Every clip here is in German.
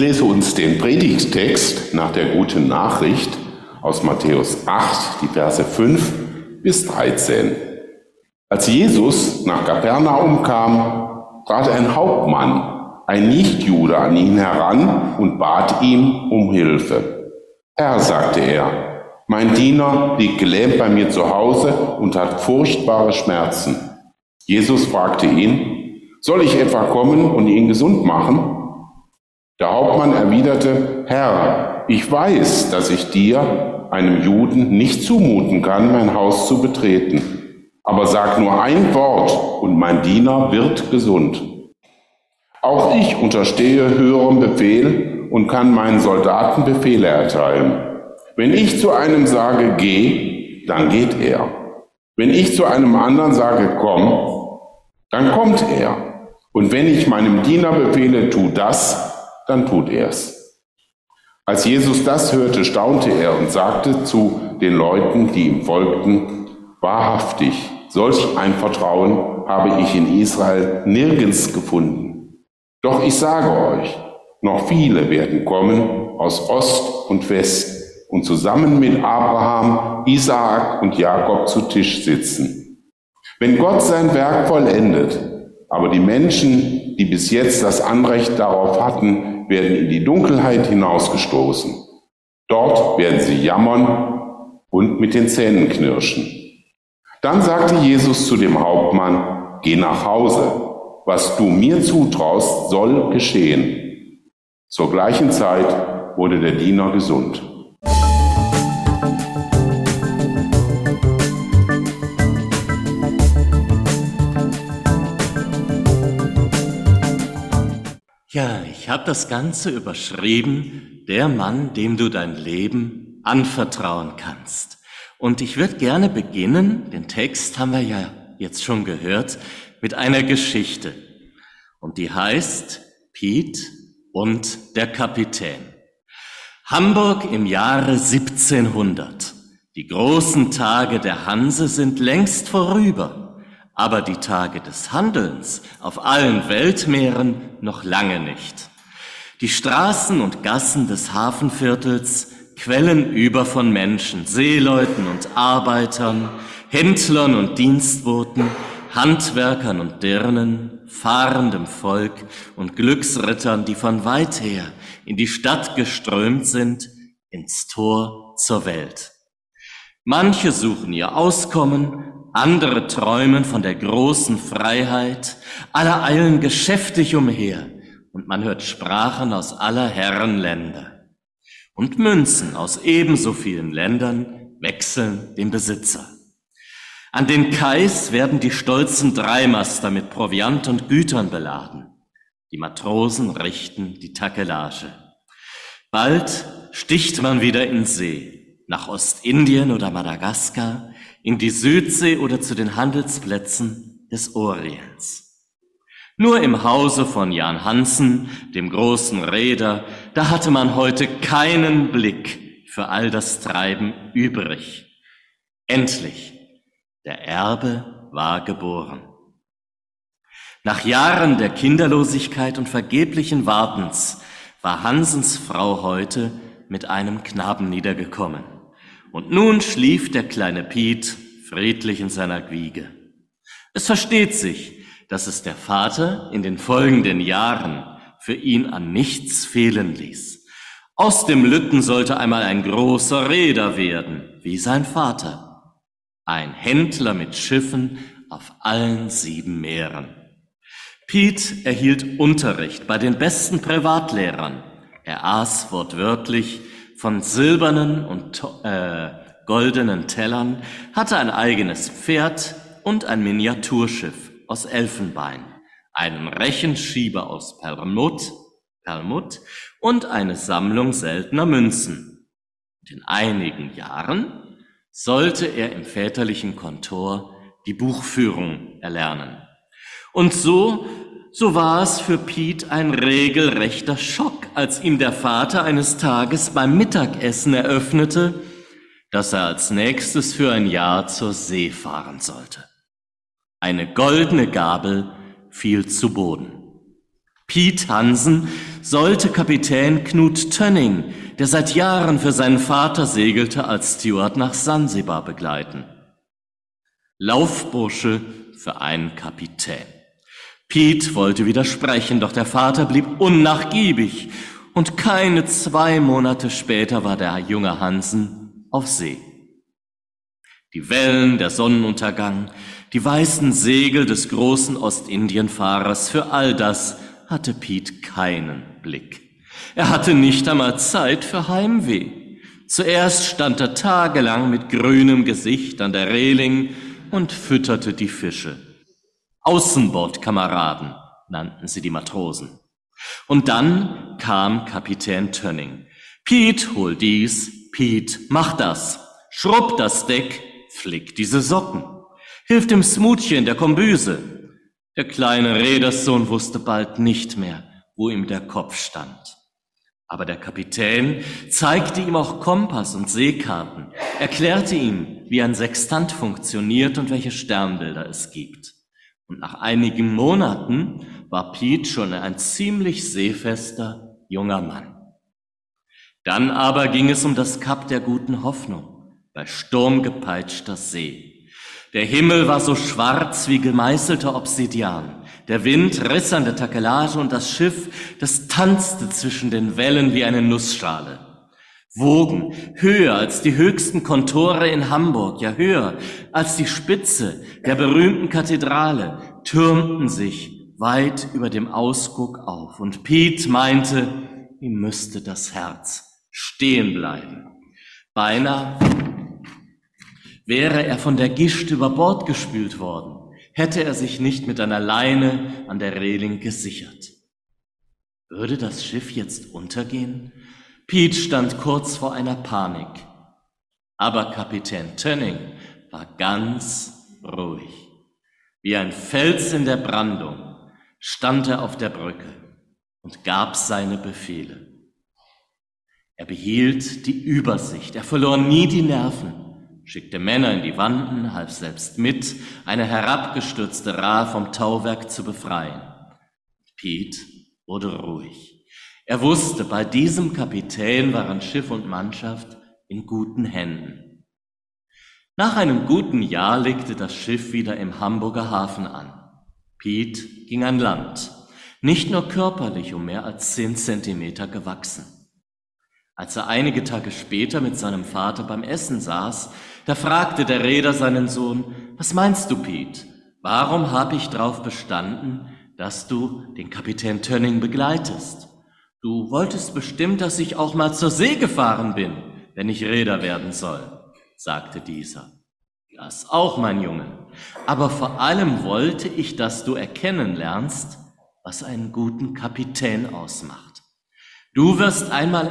lese uns den Predigtext nach der guten Nachricht aus Matthäus 8, die Verse 5 bis 13. Als Jesus nach Kapernaum kam, trat ein Hauptmann, ein Nichtjude, an ihn heran und bat ihm um Hilfe. Herr, sagte er, mein Diener liegt gelähmt bei mir zu Hause und hat furchtbare Schmerzen. Jesus fragte ihn, soll ich etwa kommen und ihn gesund machen? Der Hauptmann erwiderte, Herr, ich weiß, dass ich dir, einem Juden, nicht zumuten kann, mein Haus zu betreten. Aber sag nur ein Wort und mein Diener wird gesund. Auch ich unterstehe höherem Befehl und kann meinen Soldaten Befehle erteilen. Wenn ich zu einem sage, geh, dann geht er. Wenn ich zu einem anderen sage, komm, dann kommt er. Und wenn ich meinem Diener befehle, tu das, dann tut er's. Als Jesus das hörte, staunte er und sagte zu den Leuten, die ihm folgten, wahrhaftig, solch ein Vertrauen habe ich in Israel nirgends gefunden. Doch ich sage euch, noch viele werden kommen aus Ost und West und zusammen mit Abraham, Isaak und Jakob zu Tisch sitzen. Wenn Gott sein Werk vollendet, aber die Menschen, die bis jetzt das Anrecht darauf hatten, werden in die Dunkelheit hinausgestoßen. Dort werden sie jammern und mit den Zähnen knirschen. Dann sagte Jesus zu dem Hauptmann, geh nach Hause, was du mir zutraust, soll geschehen. Zur gleichen Zeit wurde der Diener gesund. Ja, ich habe das Ganze überschrieben, der Mann, dem du dein Leben anvertrauen kannst. Und ich würde gerne beginnen, den Text haben wir ja jetzt schon gehört, mit einer Geschichte. Und die heißt Piet und der Kapitän. Hamburg im Jahre 1700. Die großen Tage der Hanse sind längst vorüber aber die Tage des Handelns auf allen Weltmeeren noch lange nicht. Die Straßen und Gassen des Hafenviertels quellen über von Menschen, Seeleuten und Arbeitern, Händlern und Dienstboten, Handwerkern und Dirnen, fahrendem Volk und Glücksrittern, die von weit her in die Stadt geströmt sind, ins Tor zur Welt. Manche suchen ihr Auskommen, andere träumen von der großen Freiheit, alle eilen geschäftig umher, und man hört Sprachen aus aller Herren Länder. Und Münzen aus ebenso vielen Ländern wechseln den Besitzer. An den Kais werden die stolzen Dreimaster mit Proviant und Gütern beladen. Die Matrosen richten die Takelage. Bald sticht man wieder in See, nach Ostindien oder Madagaskar, in die Südsee oder zu den Handelsplätzen des Orients. Nur im Hause von Jan Hansen, dem großen Reeder, da hatte man heute keinen Blick für all das Treiben übrig. Endlich, der Erbe war geboren. Nach Jahren der Kinderlosigkeit und vergeblichen Wartens war Hansens Frau heute mit einem Knaben niedergekommen. Und nun schlief der kleine Piet friedlich in seiner Wiege. Es versteht sich, dass es der Vater in den folgenden Jahren für ihn an nichts fehlen ließ. Aus dem Lütten sollte einmal ein großer Reeder werden, wie sein Vater. Ein Händler mit Schiffen auf allen sieben Meeren. Piet erhielt Unterricht bei den besten Privatlehrern. Er aß wortwörtlich von silbernen und äh, goldenen Tellern, hatte ein eigenes Pferd und ein Miniaturschiff aus Elfenbein, einen Rechenschieber aus Perlmutt, Perlmutt und eine Sammlung seltener Münzen. Und in einigen Jahren sollte er im väterlichen Kontor die Buchführung erlernen. Und so so war es für Piet ein regelrechter Schock, als ihm der Vater eines Tages beim Mittagessen eröffnete, dass er als nächstes für ein Jahr zur See fahren sollte. Eine goldene Gabel fiel zu Boden. Piet Hansen sollte Kapitän Knut Tönning, der seit Jahren für seinen Vater segelte, als Steward nach Sansibar begleiten. Laufbursche für einen Kapitän. Piet wollte widersprechen, doch der Vater blieb unnachgiebig und keine zwei Monate später war der junge Hansen auf See. Die Wellen, der Sonnenuntergang, die weißen Segel des großen Ostindienfahrers, für all das hatte Piet keinen Blick. Er hatte nicht einmal Zeit für Heimweh. Zuerst stand er tagelang mit grünem Gesicht an der Reling und fütterte die Fische. Außenbordkameraden nannten sie die Matrosen. Und dann kam Kapitän Tönning. Piet, hol dies, Piet, mach das, schrubb das Deck, flick diese Socken, hilf dem Smutchen in der Kombüse, der kleine Reederssohn wusste bald nicht mehr, wo ihm der Kopf stand. Aber der Kapitän zeigte ihm auch Kompass und Seekarten, erklärte ihm, wie ein Sextant funktioniert und welche Sternbilder es gibt. Und nach einigen Monaten war Piet schon ein ziemlich seefester junger Mann. Dann aber ging es um das Kap der guten Hoffnung bei sturmgepeitschter See. Der Himmel war so schwarz wie gemeißelter Obsidian. Der Wind riss an der Takelage und das Schiff, das tanzte zwischen den Wellen wie eine Nussschale. Wogen, höher als die höchsten Kontore in Hamburg, ja höher als die Spitze der berühmten Kathedrale, türmten sich weit über dem Ausguck auf. Und Piet meinte, ihm müsste das Herz stehen bleiben. Beinahe Wäre er von der Gischt über Bord gespült worden, hätte er sich nicht mit einer Leine an der Reling gesichert. Würde das Schiff jetzt untergehen? Pete stand kurz vor einer Panik. Aber Kapitän Tönning war ganz ruhig. Wie ein Fels in der Brandung stand er auf der Brücke und gab seine Befehle. Er behielt die Übersicht, er verlor nie die Nerven schickte Männer in die Wanden, half selbst mit, eine herabgestürzte Ra vom Tauwerk zu befreien. Piet wurde ruhig. Er wusste, bei diesem Kapitän waren Schiff und Mannschaft in guten Händen. Nach einem guten Jahr legte das Schiff wieder im Hamburger Hafen an. Piet ging an Land, nicht nur körperlich um mehr als zehn Zentimeter gewachsen. Als er einige Tage später mit seinem Vater beim Essen saß, da fragte der Reeder seinen Sohn, was meinst du, Piet? Warum habe ich darauf bestanden, dass du den Kapitän Tönning begleitest? Du wolltest bestimmt, dass ich auch mal zur See gefahren bin, wenn ich Reeder werden soll, sagte dieser. Das auch, mein Junge. Aber vor allem wollte ich, dass du erkennen lernst, was einen guten Kapitän ausmacht. Du wirst einmal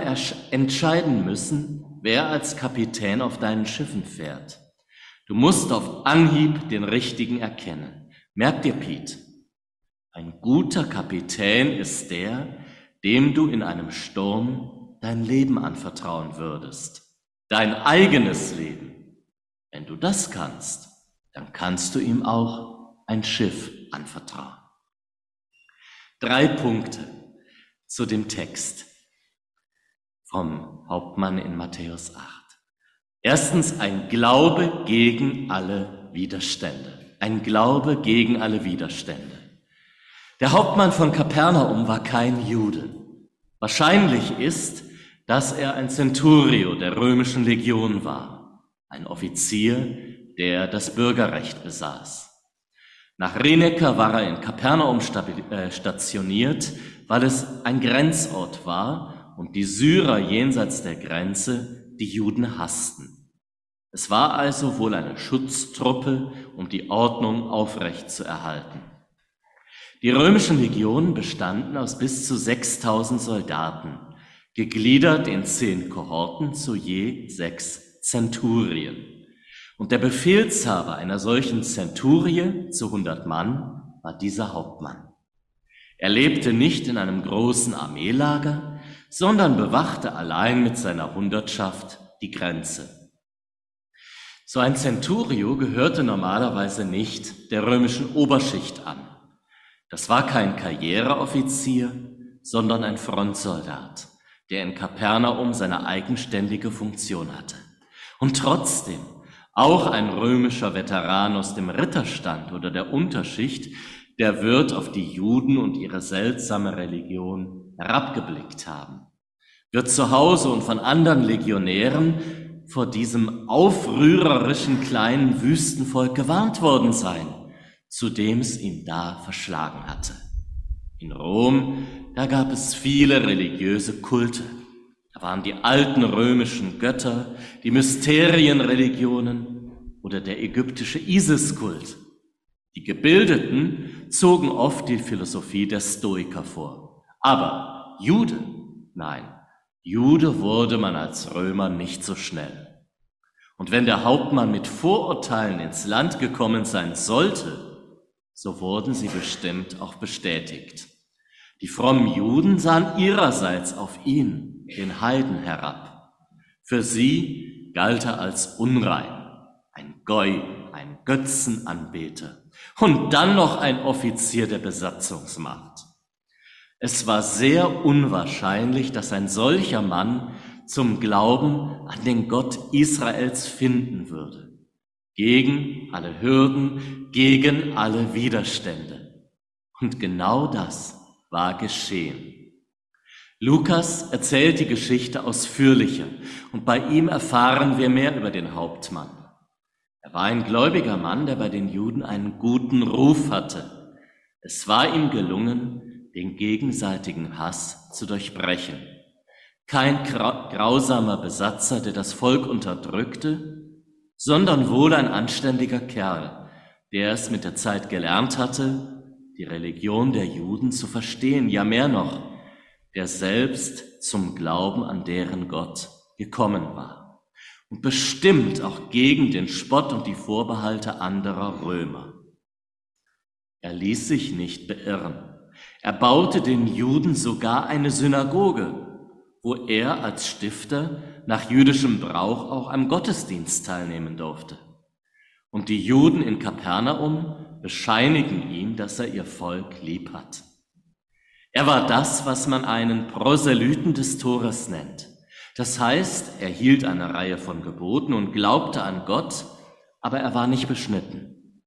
entscheiden müssen, wer als Kapitän auf deinen Schiffen fährt. Du musst auf Anhieb den richtigen erkennen. Merk dir, Piet, ein guter Kapitän ist der, dem du in einem Sturm dein Leben anvertrauen würdest. Dein eigenes Leben. Wenn du das kannst, dann kannst du ihm auch ein Schiff anvertrauen. Drei Punkte zu dem Text vom Hauptmann in Matthäus 8. Erstens ein Glaube gegen alle Widerstände. Ein Glaube gegen alle Widerstände. Der Hauptmann von Kapernaum war kein Jude. Wahrscheinlich ist, dass er ein Centurio der römischen Legion war, ein Offizier, der das Bürgerrecht besaß. Nach Renecker war er in Kapernaum äh, stationiert, weil es ein Grenzort war und die Syrer jenseits der Grenze die Juden hassten. Es war also wohl eine Schutztruppe, um die Ordnung aufrecht zu erhalten. Die römischen Legionen bestanden aus bis zu 6000 Soldaten, gegliedert in zehn Kohorten zu je sechs Zenturien. Und der Befehlshaber einer solchen Zenturie zu 100 Mann war dieser Hauptmann. Er lebte nicht in einem großen Armeelager, sondern bewachte allein mit seiner Hundertschaft die Grenze. So ein Centurio gehörte normalerweise nicht der römischen Oberschicht an. Das war kein Karriereoffizier, sondern ein Frontsoldat, der in Kapernaum seine eigenständige Funktion hatte. Und trotzdem auch ein römischer Veteran aus dem Ritterstand oder der Unterschicht, der wird auf die Juden und ihre seltsame Religion herabgeblickt haben, wird zu Hause und von anderen Legionären vor diesem aufrührerischen kleinen Wüstenvolk gewarnt worden sein, zu dem es ihn da verschlagen hatte. In Rom, da gab es viele religiöse Kulte. Da waren die alten römischen Götter, die Mysterienreligionen oder der ägyptische Isiskult. Die Gebildeten zogen oft die Philosophie der Stoiker vor. Aber Jude, nein, Jude wurde man als Römer nicht so schnell. Und wenn der Hauptmann mit Vorurteilen ins Land gekommen sein sollte, so wurden sie bestimmt auch bestätigt. Die frommen Juden sahen ihrerseits auf ihn, den Heiden, herab. Für sie galt er als unrein, ein Goi, ein Götzenanbeter und dann noch ein Offizier der Besatzungsmacht. Es war sehr unwahrscheinlich, dass ein solcher Mann zum Glauben an den Gott Israels finden würde gegen alle Hürden, gegen alle Widerstände. Und genau das war geschehen. Lukas erzählt die Geschichte ausführlicher und bei ihm erfahren wir mehr über den Hauptmann. Er war ein gläubiger Mann, der bei den Juden einen guten Ruf hatte. Es war ihm gelungen, den gegenseitigen Hass zu durchbrechen. Kein grausamer Besatzer, der das Volk unterdrückte, sondern wohl ein anständiger Kerl, der es mit der Zeit gelernt hatte, die Religion der Juden zu verstehen, ja mehr noch, der selbst zum Glauben an deren Gott gekommen war und bestimmt auch gegen den Spott und die Vorbehalte anderer Römer. Er ließ sich nicht beirren. Er baute den Juden sogar eine Synagoge, wo er als Stifter nach jüdischem Brauch auch am Gottesdienst teilnehmen durfte. Und die Juden in Kapernaum bescheinigen ihm, dass er ihr Volk lieb hat. Er war das, was man einen Proselyten des Tores nennt. Das heißt, er hielt eine Reihe von Geboten und glaubte an Gott, aber er war nicht beschnitten.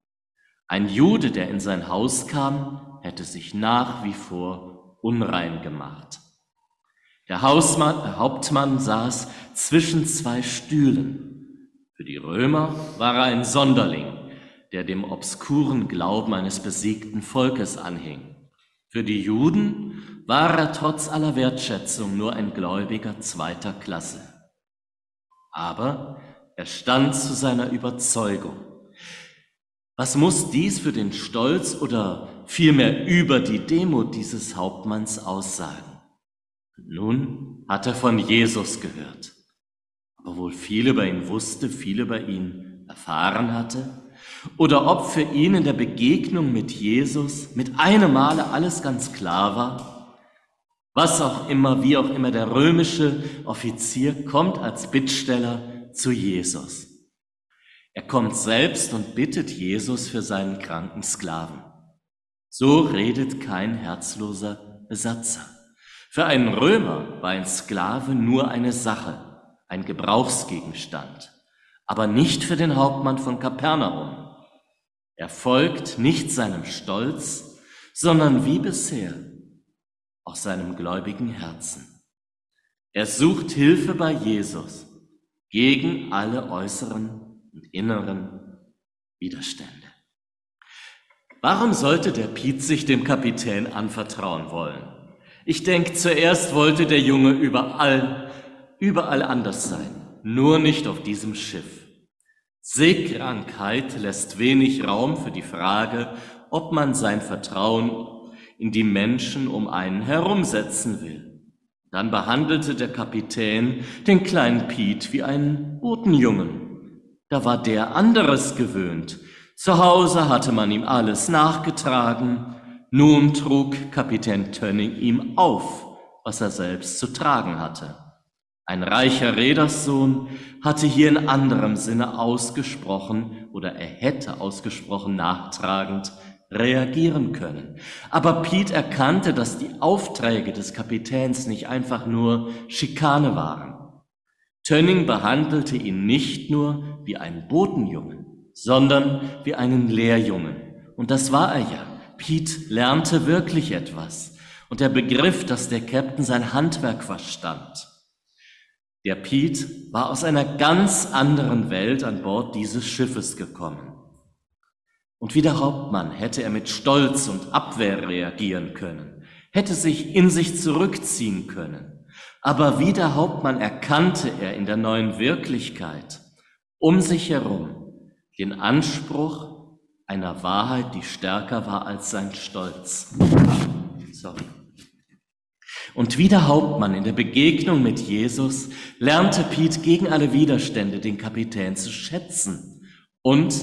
Ein Jude, der in sein Haus kam, hätte sich nach wie vor unrein gemacht. Der Hausmann, der Hauptmann saß zwischen zwei Stühlen. Für die Römer war er ein Sonderling, der dem obskuren Glauben eines besiegten Volkes anhing. Für die Juden war er trotz aller Wertschätzung nur ein Gläubiger zweiter Klasse. Aber er stand zu seiner Überzeugung. Was muss dies für den Stolz oder vielmehr über die Demut dieses Hauptmanns aussagen? Nun hat er von Jesus gehört. Aber wohl viel über ihn wusste, viel über ihn erfahren hatte, oder ob für ihn in der Begegnung mit Jesus mit einem Male alles ganz klar war, was auch immer, wie auch immer, der römische Offizier kommt als Bittsteller zu Jesus. Er kommt selbst und bittet Jesus für seinen kranken Sklaven. So redet kein herzloser Besatzer. Für einen Römer war ein Sklave nur eine Sache, ein Gebrauchsgegenstand, aber nicht für den Hauptmann von Kapernaum. Er folgt nicht seinem Stolz, sondern wie bisher aus seinem gläubigen Herzen. Er sucht Hilfe bei Jesus gegen alle äußeren und inneren Widerstände. Warum sollte der Piet sich dem Kapitän anvertrauen wollen? Ich denke, zuerst wollte der Junge überall, überall anders sein, nur nicht auf diesem Schiff. Seekrankheit lässt wenig Raum für die Frage, ob man sein Vertrauen in die Menschen um einen herumsetzen will. Dann behandelte der Kapitän den kleinen Piet wie einen Botenjungen. Da war der anderes gewöhnt. Zu Hause hatte man ihm alles nachgetragen, nun trug Kapitän Tönning ihm auf, was er selbst zu tragen hatte. Ein reicher Reederssohn hatte hier in anderem Sinne ausgesprochen oder er hätte ausgesprochen nachtragend reagieren können. Aber Pete erkannte, dass die Aufträge des Kapitäns nicht einfach nur Schikane waren. Tönning behandelte ihn nicht nur wie einen Botenjungen, sondern wie einen Lehrjungen. Und das war er ja. Pete lernte wirklich etwas. Und er begriff, dass der Captain sein Handwerk verstand. Der Pete war aus einer ganz anderen Welt an Bord dieses Schiffes gekommen. Und wie der Hauptmann hätte er mit Stolz und Abwehr reagieren können, hätte sich in sich zurückziehen können. Aber wie der Hauptmann erkannte er in der neuen Wirklichkeit um sich herum den Anspruch einer Wahrheit, die stärker war als sein Stolz. Sorry. Und wie der Hauptmann in der Begegnung mit Jesus lernte Piet gegen alle Widerstände den Kapitän zu schätzen und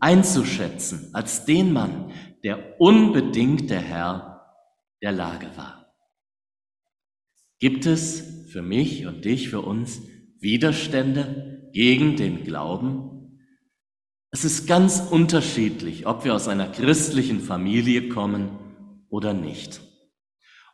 einzuschätzen als den Mann, der unbedingt der Herr der Lage war. Gibt es für mich und dich, für uns Widerstände gegen den Glauben? Es ist ganz unterschiedlich, ob wir aus einer christlichen Familie kommen oder nicht.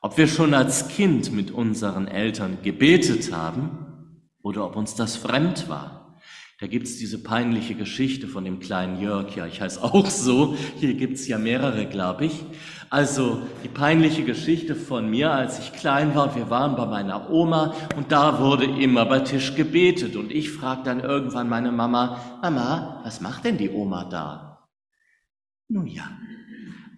Ob wir schon als Kind mit unseren Eltern gebetet haben oder ob uns das fremd war. Da gibt's diese peinliche Geschichte von dem kleinen Jörg. Ja, ich heiße auch so. Hier gibt's ja mehrere, glaube ich. Also die peinliche Geschichte von mir, als ich klein war. Wir waren bei meiner Oma und da wurde immer bei Tisch gebetet. Und ich fragte dann irgendwann meine Mama, Mama, was macht denn die Oma da? Nun ja,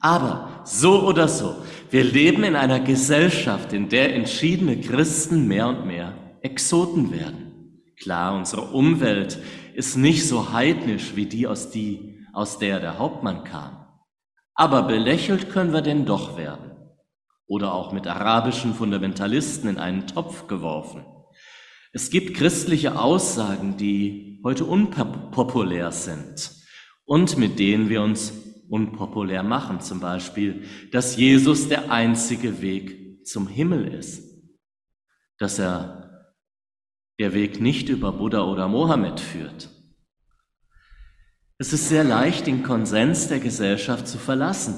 aber so oder so, wir leben in einer Gesellschaft, in der entschiedene Christen mehr und mehr Exoten werden. Klar, unsere Umwelt ist nicht so heidnisch wie die, aus, die, aus der der Hauptmann kam. Aber belächelt können wir denn doch werden. Oder auch mit arabischen Fundamentalisten in einen Topf geworfen. Es gibt christliche Aussagen, die heute unpopulär sind und mit denen wir uns unpopulär machen. Zum Beispiel, dass Jesus der einzige Weg zum Himmel ist. Dass er der Weg nicht über Buddha oder Mohammed führt. Es ist sehr leicht, den Konsens der Gesellschaft zu verlassen.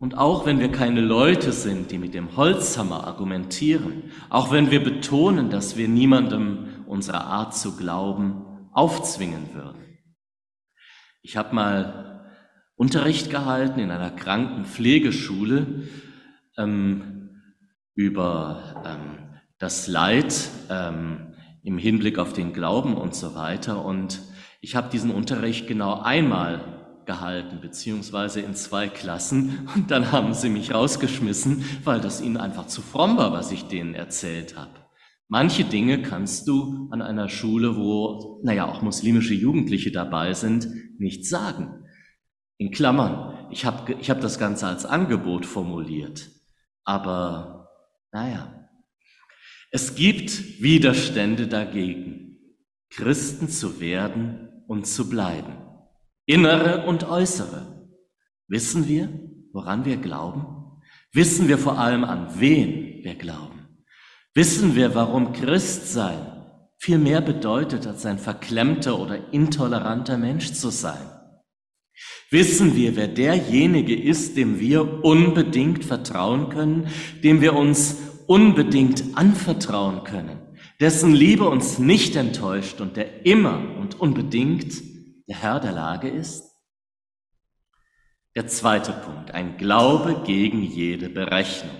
Und auch wenn wir keine Leute sind, die mit dem Holzhammer argumentieren, auch wenn wir betonen, dass wir niemandem unsere Art zu glauben aufzwingen würden. Ich habe mal Unterricht gehalten in einer Krankenpflegeschule ähm, über ähm, das Leid ähm, im Hinblick auf den Glauben und so weiter. Und ich habe diesen Unterricht genau einmal gehalten, beziehungsweise in zwei Klassen. Und dann haben sie mich rausgeschmissen, weil das ihnen einfach zu fromm war, was ich denen erzählt habe. Manche Dinge kannst du an einer Schule, wo, naja, auch muslimische Jugendliche dabei sind, nicht sagen. In Klammern, ich habe ich hab das Ganze als Angebot formuliert. Aber naja, es gibt Widerstände dagegen, Christen zu werden und zu bleiben. Innere und äußere. Wissen wir, woran wir glauben? Wissen wir vor allem, an wen wir glauben? Wissen wir, warum Christsein viel mehr bedeutet, als ein verklemmter oder intoleranter Mensch zu sein? Wissen wir, wer derjenige ist, dem wir unbedingt vertrauen können, dem wir uns unbedingt anvertrauen können, dessen Liebe uns nicht enttäuscht und der immer und unbedingt der Herr der Lage ist? Der zweite Punkt, ein Glaube gegen jede Berechnung.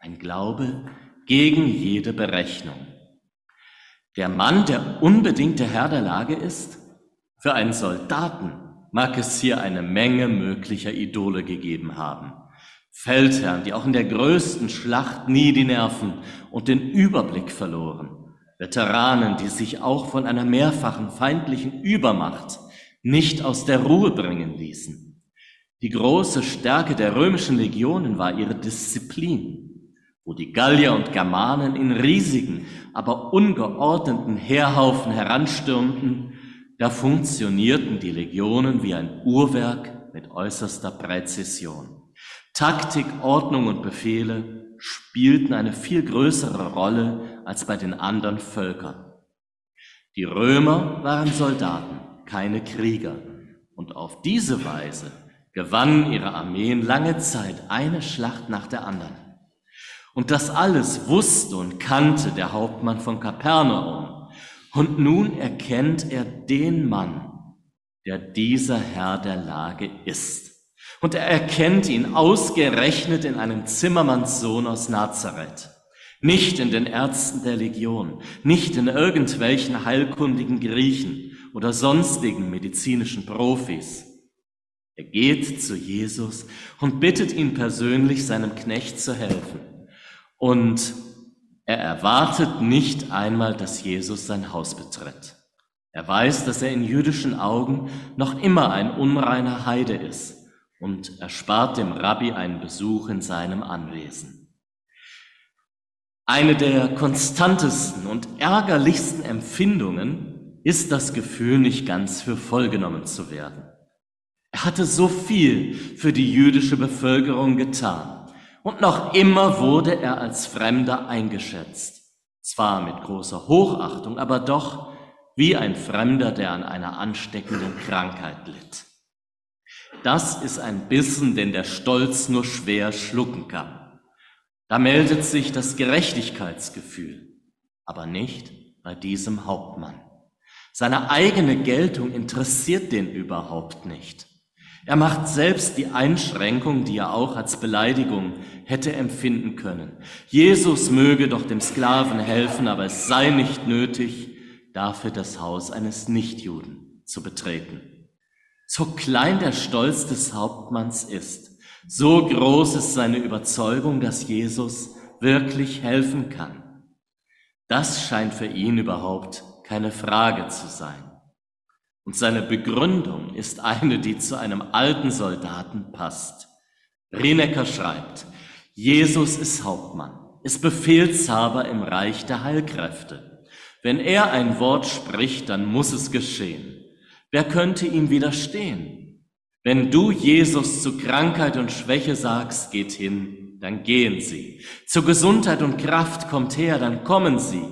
Ein Glaube gegen jede Berechnung. Der Mann, der unbedingt der Herr der Lage ist, für einen Soldaten mag es hier eine Menge möglicher Idole gegeben haben. Feldherren, die auch in der größten Schlacht nie die Nerven und den Überblick verloren. Veteranen, die sich auch von einer mehrfachen feindlichen Übermacht nicht aus der Ruhe bringen ließen. Die große Stärke der römischen Legionen war ihre Disziplin, wo die Gallier und Germanen in riesigen, aber ungeordneten Heerhaufen heranstürmten da funktionierten die Legionen wie ein Uhrwerk mit äußerster Präzision. Taktik, Ordnung und Befehle spielten eine viel größere Rolle als bei den anderen Völkern. Die Römer waren Soldaten, keine Krieger. Und auf diese Weise gewannen ihre Armeen lange Zeit eine Schlacht nach der anderen. Und das alles wusste und kannte der Hauptmann von Kapernaum. Und nun erkennt er den Mann, der dieser Herr der Lage ist. Und er erkennt ihn ausgerechnet in einem Zimmermannssohn aus Nazareth. Nicht in den Ärzten der Legion, nicht in irgendwelchen heilkundigen Griechen oder sonstigen medizinischen Profis. Er geht zu Jesus und bittet ihn persönlich, seinem Knecht zu helfen. Und er erwartet nicht einmal, dass Jesus sein Haus betritt. Er weiß, dass er in jüdischen Augen noch immer ein unreiner Heide ist und erspart dem Rabbi einen Besuch in seinem Anwesen. Eine der konstantesten und ärgerlichsten Empfindungen ist das Gefühl, nicht ganz für voll genommen zu werden. Er hatte so viel für die jüdische Bevölkerung getan und noch immer wurde er als Fremder eingeschätzt. Zwar mit großer Hochachtung, aber doch wie ein Fremder, der an einer ansteckenden Krankheit litt. Das ist ein Bissen, den der Stolz nur schwer schlucken kann. Da meldet sich das Gerechtigkeitsgefühl, aber nicht bei diesem Hauptmann. Seine eigene Geltung interessiert den überhaupt nicht. Er macht selbst die Einschränkung, die er auch als Beleidigung hätte empfinden können. Jesus möge doch dem Sklaven helfen, aber es sei nicht nötig, dafür das Haus eines Nichtjuden zu betreten. So klein der Stolz des Hauptmanns ist, so groß ist seine Überzeugung, dass Jesus wirklich helfen kann. Das scheint für ihn überhaupt keine Frage zu sein. Und seine Begründung ist eine, die zu einem alten Soldaten passt. Rinecker schreibt, Jesus ist Hauptmann, ist Befehlshaber im Reich der Heilkräfte. Wenn er ein Wort spricht, dann muss es geschehen. Wer könnte ihm widerstehen? Wenn du Jesus zu Krankheit und Schwäche sagst, geht hin, dann gehen sie. Zu Gesundheit und Kraft kommt her, dann kommen sie.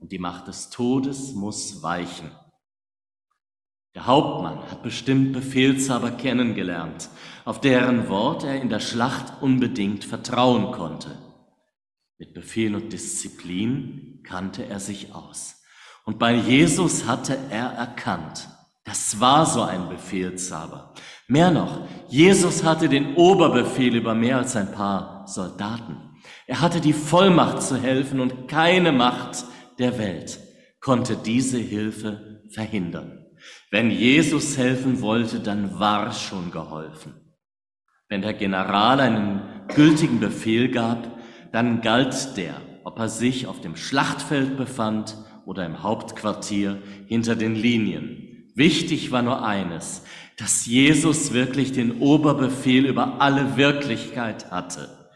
Und die Macht des Todes muss weichen. Der Hauptmann hat bestimmt Befehlshaber kennengelernt, auf deren Wort er in der Schlacht unbedingt vertrauen konnte. Mit Befehl und Disziplin kannte er sich aus. Und bei Jesus hatte er erkannt, das war so ein Befehlshaber. Mehr noch, Jesus hatte den Oberbefehl über mehr als ein paar Soldaten. Er hatte die Vollmacht zu helfen und keine Macht der Welt konnte diese Hilfe verhindern. Wenn Jesus helfen wollte, dann war schon geholfen. Wenn der General einen gültigen Befehl gab, dann galt der, ob er sich auf dem Schlachtfeld befand oder im Hauptquartier hinter den Linien. Wichtig war nur eines, dass Jesus wirklich den Oberbefehl über alle Wirklichkeit hatte.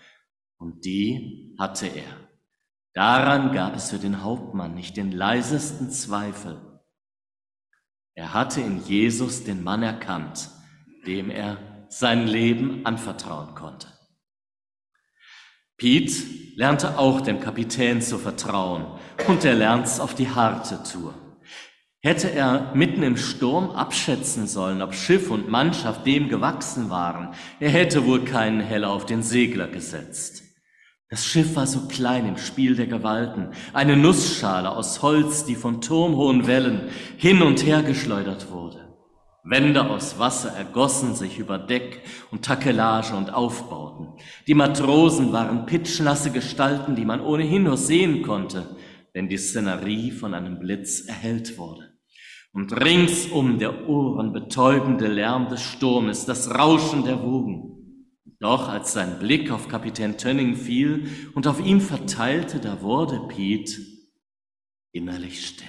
Und die hatte er. Daran gab es für den Hauptmann nicht den leisesten Zweifel. Er hatte in Jesus den Mann erkannt, dem er sein Leben anvertrauen konnte. Piet lernte auch dem Kapitän zu vertrauen und er lernt's auf die harte Tour. Hätte er mitten im Sturm abschätzen sollen, ob Schiff und Mannschaft dem gewachsen waren, er hätte wohl keinen Heller auf den Segler gesetzt. Das Schiff war so klein im Spiel der Gewalten, eine Nussschale aus Holz, die von turmhohen Wellen hin und her geschleudert wurde. Wände aus Wasser ergossen sich über Deck und Takelage und aufbauten. Die Matrosen waren pitschnasse Gestalten, die man ohnehin nur sehen konnte, wenn die Szenerie von einem Blitz erhellt wurde und ringsum der ohrenbetäubende Lärm des Sturmes, das Rauschen der Wogen. Doch als sein Blick auf Kapitän Tönning fiel und auf ihn verteilte, da wurde Piet innerlich still.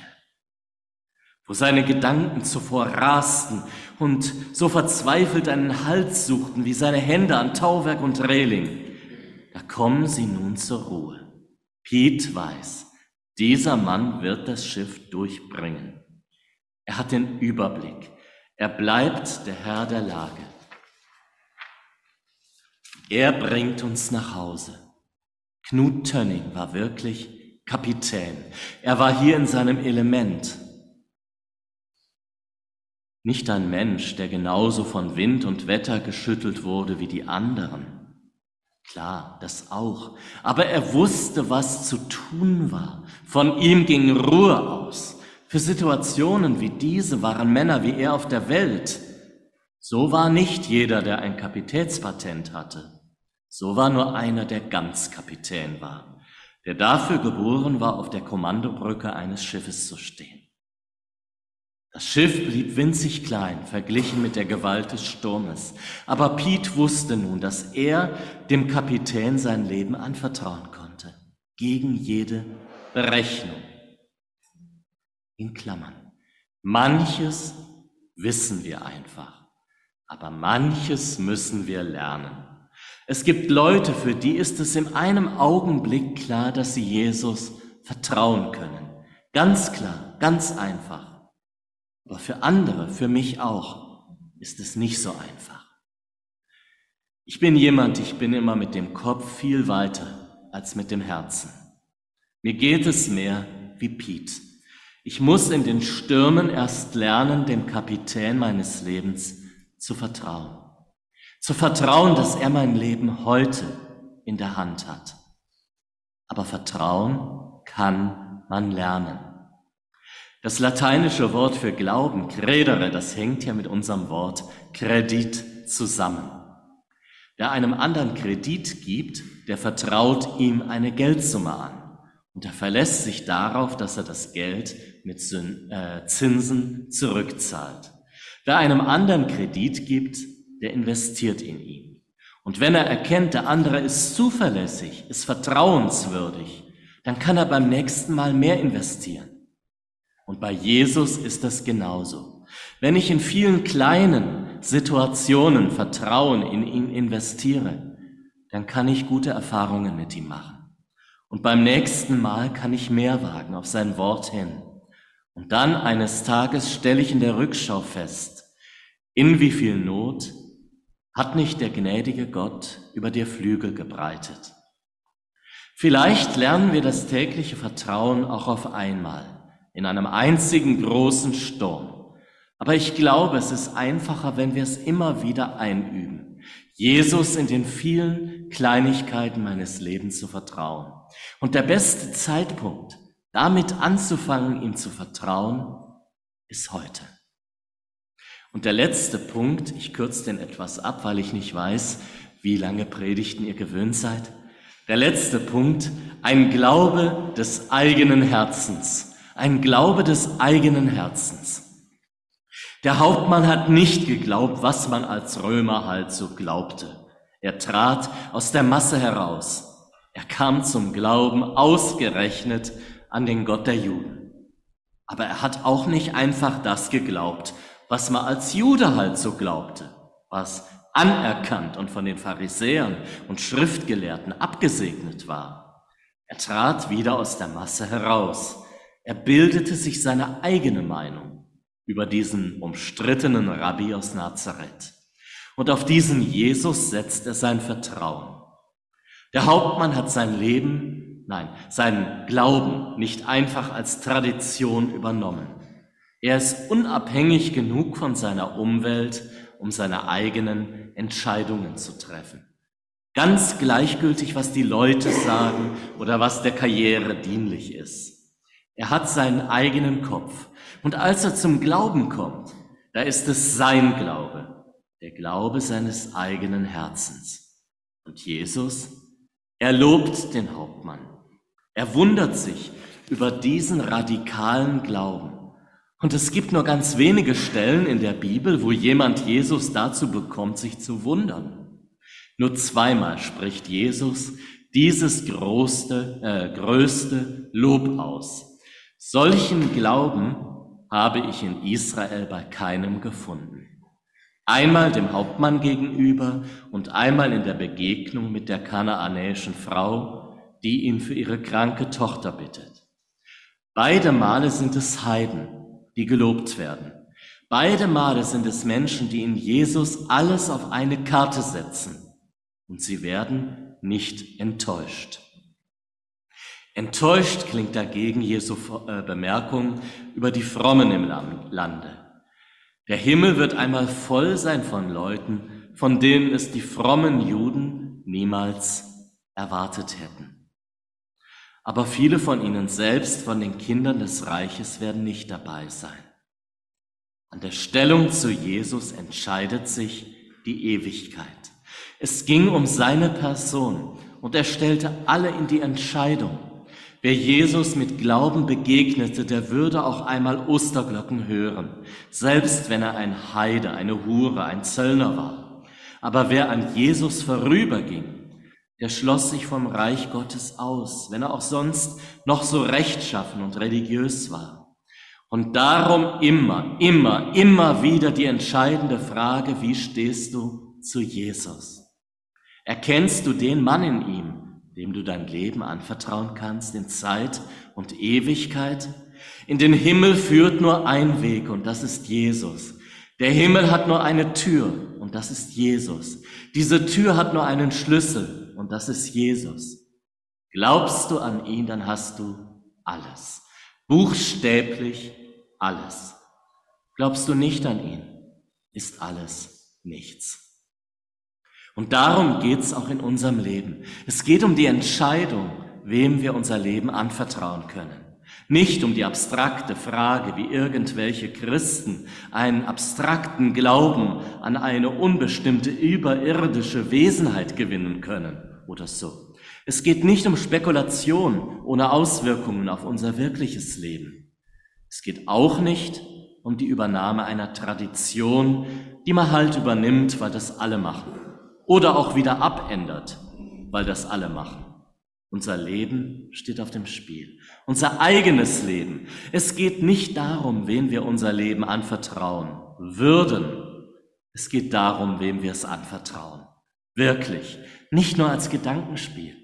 Wo seine Gedanken zuvor rasten und so verzweifelt einen Halt suchten wie seine Hände an Tauwerk und Reling, da kommen sie nun zur Ruhe. Piet weiß, dieser Mann wird das Schiff durchbringen. Er hat den Überblick. Er bleibt der Herr der Lage. Er bringt uns nach Hause. Knut Tönning war wirklich Kapitän. Er war hier in seinem Element. Nicht ein Mensch, der genauso von Wind und Wetter geschüttelt wurde wie die anderen. Klar, das auch. Aber er wusste, was zu tun war. Von ihm ging Ruhe aus. Für Situationen wie diese waren Männer wie er auf der Welt. So war nicht jeder, der ein Kapitätspatent hatte. So war nur einer, der ganz Kapitän war, der dafür geboren war, auf der Kommandobrücke eines Schiffes zu stehen. Das Schiff blieb winzig klein, verglichen mit der Gewalt des Sturmes. Aber Piet wusste nun, dass er dem Kapitän sein Leben anvertrauen konnte, gegen jede Berechnung in Klammern. Manches wissen wir einfach, aber manches müssen wir lernen. Es gibt Leute, für die ist es in einem Augenblick klar, dass sie Jesus vertrauen können. Ganz klar, ganz einfach. Aber für andere, für mich auch, ist es nicht so einfach. Ich bin jemand, ich bin immer mit dem Kopf viel weiter als mit dem Herzen. Mir geht es mehr wie Piet. Ich muss in den Stürmen erst lernen, dem Kapitän meines Lebens zu vertrauen. Zu vertrauen, dass er mein Leben heute in der Hand hat. Aber Vertrauen kann man lernen. Das lateinische Wort für Glauben, credere, das hängt ja mit unserem Wort Kredit zusammen. Wer einem anderen Kredit gibt, der vertraut ihm eine Geldsumme an. Und er verlässt sich darauf, dass er das Geld mit äh, Zinsen zurückzahlt. Wer einem anderen Kredit gibt, der investiert in ihn. Und wenn er erkennt, der andere ist zuverlässig, ist vertrauenswürdig, dann kann er beim nächsten Mal mehr investieren. Und bei Jesus ist das genauso. Wenn ich in vielen kleinen Situationen Vertrauen in ihn investiere, dann kann ich gute Erfahrungen mit ihm machen. Und beim nächsten Mal kann ich mehr wagen auf sein Wort hin. Und dann eines Tages stelle ich in der Rückschau fest, in wie viel Not hat nicht der gnädige Gott über dir Flügel gebreitet. Vielleicht lernen wir das tägliche Vertrauen auch auf einmal, in einem einzigen großen Sturm. Aber ich glaube, es ist einfacher, wenn wir es immer wieder einüben, Jesus in den vielen Kleinigkeiten meines Lebens zu vertrauen. Und der beste Zeitpunkt, damit anzufangen, ihm zu vertrauen, ist heute. Und der letzte Punkt, ich kürze den etwas ab, weil ich nicht weiß, wie lange Predigten ihr gewöhnt seid. Der letzte Punkt, ein Glaube des eigenen Herzens. Ein Glaube des eigenen Herzens. Der Hauptmann hat nicht geglaubt, was man als Römer halt so glaubte. Er trat aus der Masse heraus. Er kam zum Glauben ausgerechnet an den Gott der Juden. Aber er hat auch nicht einfach das geglaubt, was man als Jude halt so glaubte, was anerkannt und von den Pharisäern und Schriftgelehrten abgesegnet war. Er trat wieder aus der Masse heraus. Er bildete sich seine eigene Meinung über diesen umstrittenen Rabbi aus Nazareth. Und auf diesen Jesus setzt er sein Vertrauen. Der Hauptmann hat sein Leben, nein, seinen Glauben nicht einfach als Tradition übernommen. Er ist unabhängig genug von seiner Umwelt, um seine eigenen Entscheidungen zu treffen. Ganz gleichgültig, was die Leute sagen oder was der Karriere dienlich ist. Er hat seinen eigenen Kopf. Und als er zum Glauben kommt, da ist es sein Glaube, der Glaube seines eigenen Herzens. Und Jesus er lobt den Hauptmann. Er wundert sich über diesen radikalen Glauben. Und es gibt nur ganz wenige Stellen in der Bibel, wo jemand Jesus dazu bekommt, sich zu wundern. Nur zweimal spricht Jesus dieses größte, äh, größte Lob aus. Solchen Glauben habe ich in Israel bei keinem gefunden. Einmal dem Hauptmann gegenüber und einmal in der Begegnung mit der kanaanäischen Frau, die ihn für ihre kranke Tochter bittet. Beide Male sind es Heiden, die gelobt werden. Beide Male sind es Menschen, die in Jesus alles auf eine Karte setzen und sie werden nicht enttäuscht. Enttäuscht klingt dagegen Jesu äh, Bemerkung über die Frommen im Lande. Der Himmel wird einmal voll sein von Leuten, von denen es die frommen Juden niemals erwartet hätten. Aber viele von ihnen selbst, von den Kindern des Reiches, werden nicht dabei sein. An der Stellung zu Jesus entscheidet sich die Ewigkeit. Es ging um seine Person und er stellte alle in die Entscheidung. Wer Jesus mit Glauben begegnete, der würde auch einmal Osterglocken hören, selbst wenn er ein Heide, eine Hure, ein Zöllner war. Aber wer an Jesus vorüberging, der schloss sich vom Reich Gottes aus, wenn er auch sonst noch so rechtschaffen und religiös war. Und darum immer, immer, immer wieder die entscheidende Frage, wie stehst du zu Jesus? Erkennst du den Mann in ihm, dem du dein Leben anvertrauen kannst in Zeit und Ewigkeit? In den Himmel führt nur ein Weg und das ist Jesus. Der Himmel hat nur eine Tür und das ist Jesus. Diese Tür hat nur einen Schlüssel und das ist Jesus. Glaubst du an ihn, dann hast du alles. Buchstäblich alles. Glaubst du nicht an ihn, ist alles nichts. Und darum geht's auch in unserem Leben. Es geht um die Entscheidung, wem wir unser Leben anvertrauen können. Nicht um die abstrakte Frage, wie irgendwelche Christen einen abstrakten Glauben an eine unbestimmte überirdische Wesenheit gewinnen können oder so. Es geht nicht um Spekulation ohne Auswirkungen auf unser wirkliches Leben. Es geht auch nicht um die Übernahme einer Tradition, die man halt übernimmt, weil das alle machen oder auch wieder abändert, weil das alle machen. Unser Leben steht auf dem Spiel. Unser eigenes Leben. Es geht nicht darum, wem wir unser Leben anvertrauen würden. Es geht darum, wem wir es anvertrauen. Wirklich. Nicht nur als Gedankenspiel.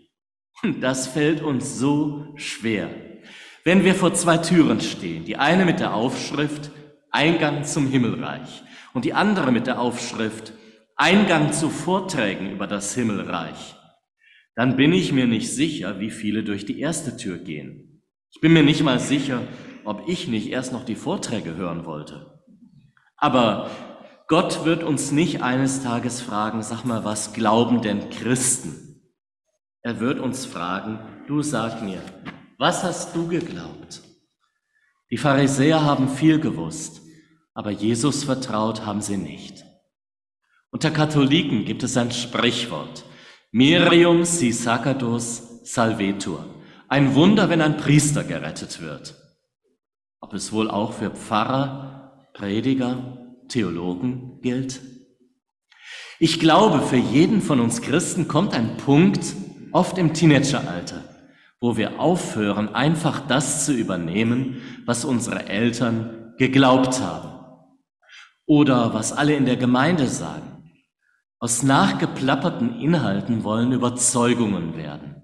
Und das fällt uns so schwer. Wenn wir vor zwei Türen stehen, die eine mit der Aufschrift Eingang zum Himmelreich und die andere mit der Aufschrift Eingang zu Vorträgen über das Himmelreich, dann bin ich mir nicht sicher, wie viele durch die erste Tür gehen. Ich bin mir nicht mal sicher, ob ich nicht erst noch die Vorträge hören wollte. Aber Gott wird uns nicht eines Tages fragen, sag mal, was glauben denn Christen? Er wird uns fragen, du sag mir, was hast du geglaubt? Die Pharisäer haben viel gewusst, aber Jesus vertraut haben sie nicht. Unter Katholiken gibt es ein Sprichwort. Mirium si sacerdos salvetur. Ein Wunder, wenn ein Priester gerettet wird. Ob es wohl auch für Pfarrer, Prediger, Theologen gilt? Ich glaube, für jeden von uns Christen kommt ein Punkt, oft im Teenageralter, wo wir aufhören, einfach das zu übernehmen, was unsere Eltern geglaubt haben oder was alle in der Gemeinde sagen. Aus nachgeplapperten Inhalten wollen Überzeugungen werden.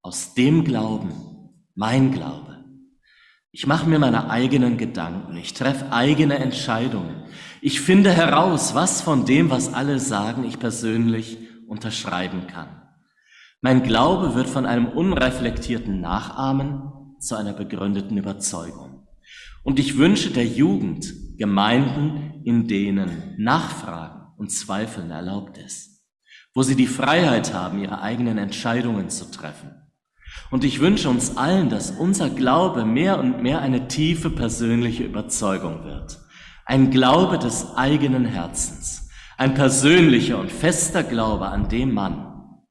Aus dem Glauben, mein Glaube. Ich mache mir meine eigenen Gedanken, ich treffe eigene Entscheidungen. Ich finde heraus, was von dem, was alle sagen, ich persönlich unterschreiben kann. Mein Glaube wird von einem unreflektierten Nachahmen zu einer begründeten Überzeugung. Und ich wünsche der Jugend Gemeinden, in denen Nachfragen, und Zweifeln erlaubt ist, wo sie die Freiheit haben, ihre eigenen Entscheidungen zu treffen. Und ich wünsche uns allen, dass unser Glaube mehr und mehr eine tiefe persönliche Überzeugung wird. Ein Glaube des eigenen Herzens. Ein persönlicher und fester Glaube an dem Mann,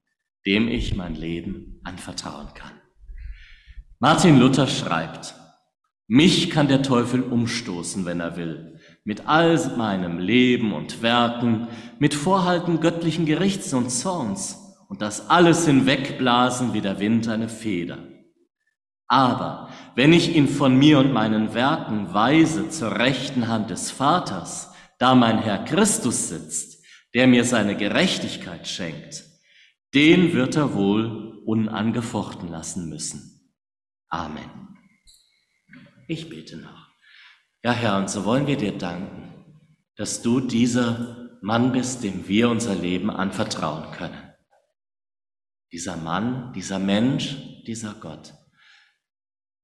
dem ich mein Leben anvertrauen kann. Martin Luther schreibt, mich kann der Teufel umstoßen, wenn er will, mit all meinem Leben und Werken, mit Vorhalten göttlichen Gerichts und Zorns und das alles hinwegblasen wie der Wind eine Feder. Aber wenn ich ihn von mir und meinen Werken weise zur rechten Hand des Vaters, da mein Herr Christus sitzt, der mir seine Gerechtigkeit schenkt, den wird er wohl unangefochten lassen müssen. Amen. Ich bete noch. Ja, Herr, und so wollen wir dir danken, dass du dieser Mann bist, dem wir unser Leben anvertrauen können. Dieser Mann, dieser Mensch, dieser Gott.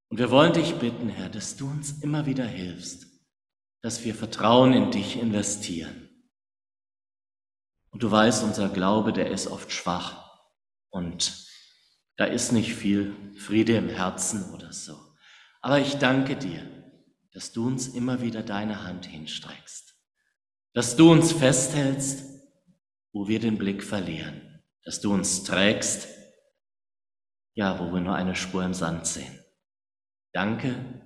Und wir wollen dich bitten, Herr, dass du uns immer wieder hilfst, dass wir Vertrauen in dich investieren. Und du weißt, unser Glaube, der ist oft schwach und da ist nicht viel Friede im Herzen oder so. Aber ich danke dir, dass du uns immer wieder deine Hand hinstreckst, dass du uns festhältst, wo wir den Blick verlieren, dass du uns trägst, ja, wo wir nur eine Spur im Sand sehen. Danke,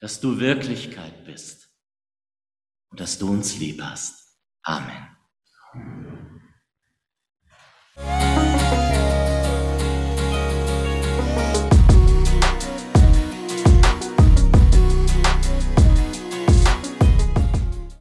dass du Wirklichkeit bist und dass du uns lieb hast. Amen.